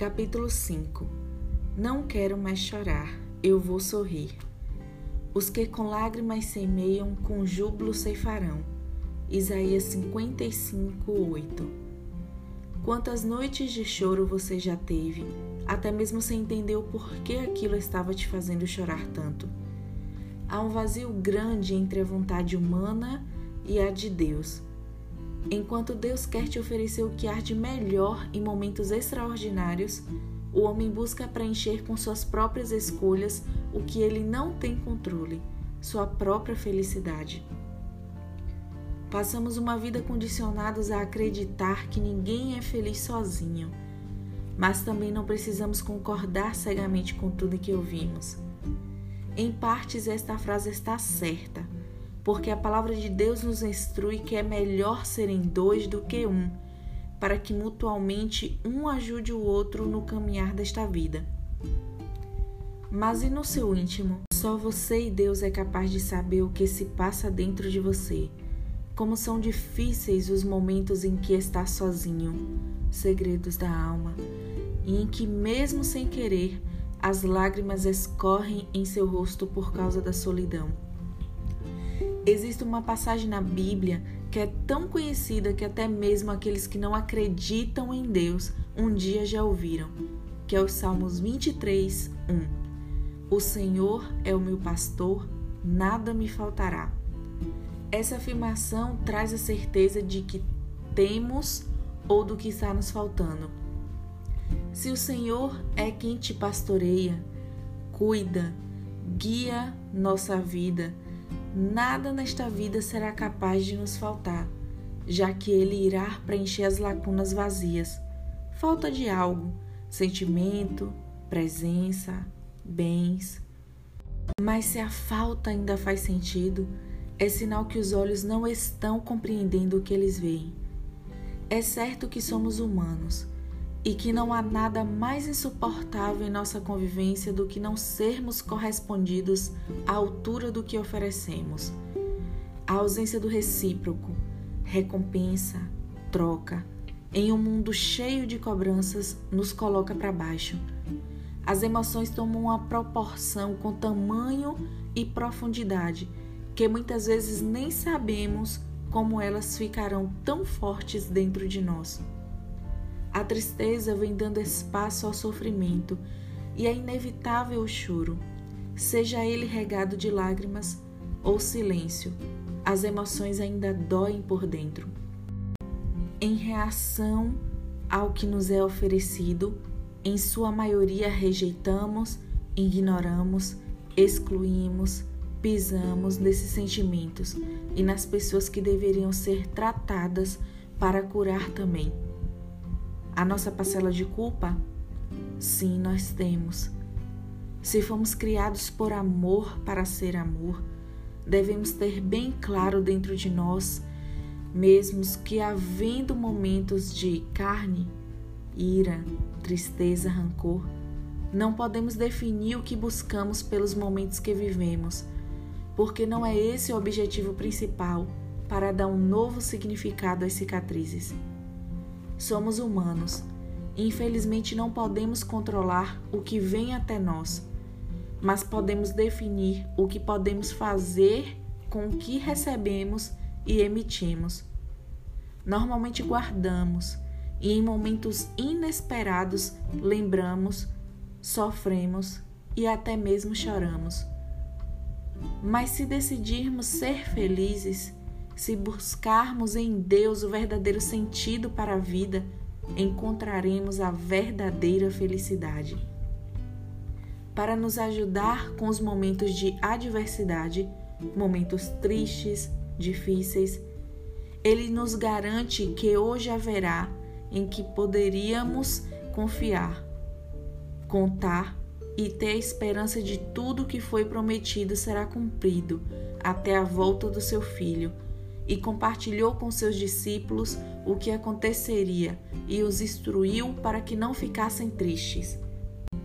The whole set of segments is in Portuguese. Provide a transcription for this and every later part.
Capítulo 5 Não quero mais chorar, eu vou sorrir. Os que com lágrimas semeiam, com júbilo ceifarão. Isaías 55, 8 Quantas noites de choro você já teve, até mesmo sem entender o porquê aquilo estava te fazendo chorar tanto? Há um vazio grande entre a vontade humana e a de Deus. Enquanto Deus quer te oferecer o que há de melhor em momentos extraordinários, o homem busca preencher com suas próprias escolhas o que ele não tem controle, sua própria felicidade. Passamos uma vida condicionados a acreditar que ninguém é feliz sozinho, mas também não precisamos concordar cegamente com tudo que ouvimos. Em partes, esta frase está certa porque a palavra de Deus nos instrui que é melhor serem dois do que um, para que mutualmente um ajude o outro no caminhar desta vida. Mas e no seu íntimo? Só você e Deus é capaz de saber o que se passa dentro de você. Como são difíceis os momentos em que está sozinho, segredos da alma, e em que, mesmo sem querer, as lágrimas escorrem em seu rosto por causa da solidão. Existe uma passagem na Bíblia que é tão conhecida que até mesmo aqueles que não acreditam em Deus um dia já ouviram, que é os Salmos 23, 1. O Senhor é o meu pastor, nada me faltará. Essa afirmação traz a certeza de que temos ou do que está nos faltando. Se o Senhor é quem te pastoreia, cuida, guia nossa vida, nada nesta vida será capaz de nos faltar, já que Ele irá preencher as lacunas vazias. Falta de algo, sentimento, presença, bens. Mas se a falta ainda faz sentido, é sinal que os olhos não estão compreendendo o que eles veem. É certo que somos humanos e que não há nada mais insuportável em nossa convivência do que não sermos correspondidos à altura do que oferecemos. A ausência do recíproco, recompensa, troca, em um mundo cheio de cobranças, nos coloca para baixo. As emoções tomam uma proporção com tamanho e profundidade que muitas vezes nem sabemos como elas ficarão tão fortes dentro de nós. A tristeza vem dando espaço ao sofrimento e é inevitável o choro, seja ele regado de lágrimas ou silêncio, as emoções ainda doem por dentro. Em reação ao que nos é oferecido, em sua maioria rejeitamos, ignoramos, excluímos, pisamos nesses sentimentos e nas pessoas que deveriam ser tratadas para curar também. A nossa parcela de culpa? Sim, nós temos. Se fomos criados por amor para ser amor, devemos ter bem claro dentro de nós, mesmos que havendo momentos de carne, ira, tristeza, rancor, não podemos definir o que buscamos pelos momentos que vivemos, porque não é esse o objetivo principal para dar um novo significado às cicatrizes. Somos humanos infelizmente não podemos controlar o que vem até nós, mas podemos definir o que podemos fazer com o que recebemos e emitimos. Normalmente guardamos e em momentos inesperados lembramos, sofremos e até mesmo choramos. Mas se decidirmos ser felizes, se buscarmos em Deus o verdadeiro sentido para a vida, encontraremos a verdadeira felicidade. Para nos ajudar com os momentos de adversidade, momentos tristes, difíceis, Ele nos garante que hoje haverá em que poderíamos confiar, contar e ter a esperança de tudo que foi prometido será cumprido até a volta do seu filho e compartilhou com seus discípulos o que aconteceria e os instruiu para que não ficassem tristes.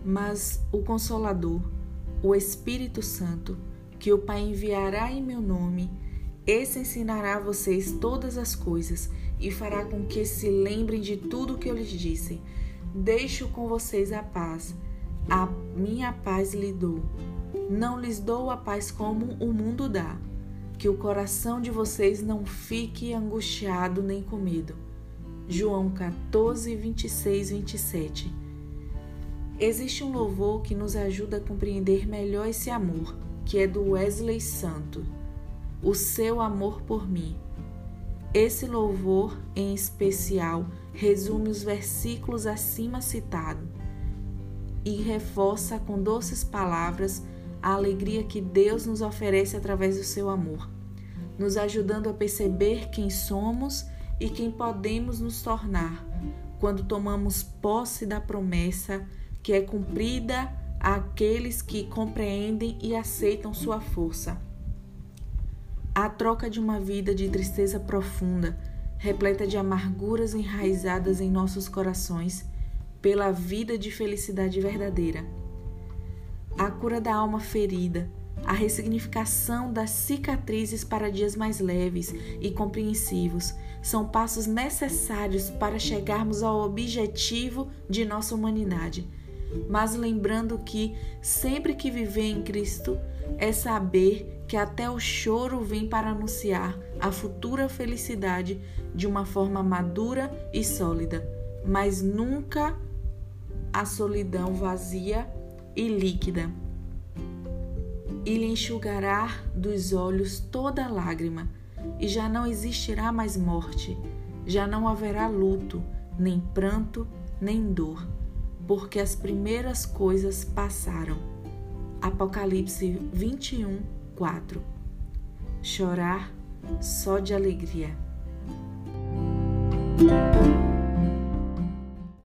Mas o Consolador, o Espírito Santo, que o Pai enviará em meu nome, esse ensinará a vocês todas as coisas e fará com que se lembrem de tudo o que eu lhes disse. Deixo com vocês a paz. A minha paz lhe dou. Não lhes dou a paz como o mundo dá. Que o coração de vocês não fique angustiado nem com medo. João 14, 26, 27. Existe um louvor que nos ajuda a compreender melhor esse amor, que é do Wesley Santo. O seu amor por mim. Esse louvor, em especial, resume os versículos acima citados e reforça com doces palavras a alegria que Deus nos oferece através do seu amor, nos ajudando a perceber quem somos e quem podemos nos tornar quando tomamos posse da promessa que é cumprida àqueles que compreendem e aceitam sua força a troca de uma vida de tristeza profunda, repleta de amarguras enraizadas em nossos corações, pela vida de felicidade verdadeira. A cura da alma ferida, a ressignificação das cicatrizes para dias mais leves e compreensivos são passos necessários para chegarmos ao objetivo de nossa humanidade. Mas lembrando que sempre que viver em Cristo é saber que até o choro vem para anunciar a futura felicidade de uma forma madura e sólida, mas nunca a solidão vazia e líquida. E lhe enxugará dos olhos toda lágrima, e já não existirá mais morte, já não haverá luto, nem pranto, nem dor, porque as primeiras coisas passaram. Apocalipse 21, 4. Chorar só de alegria.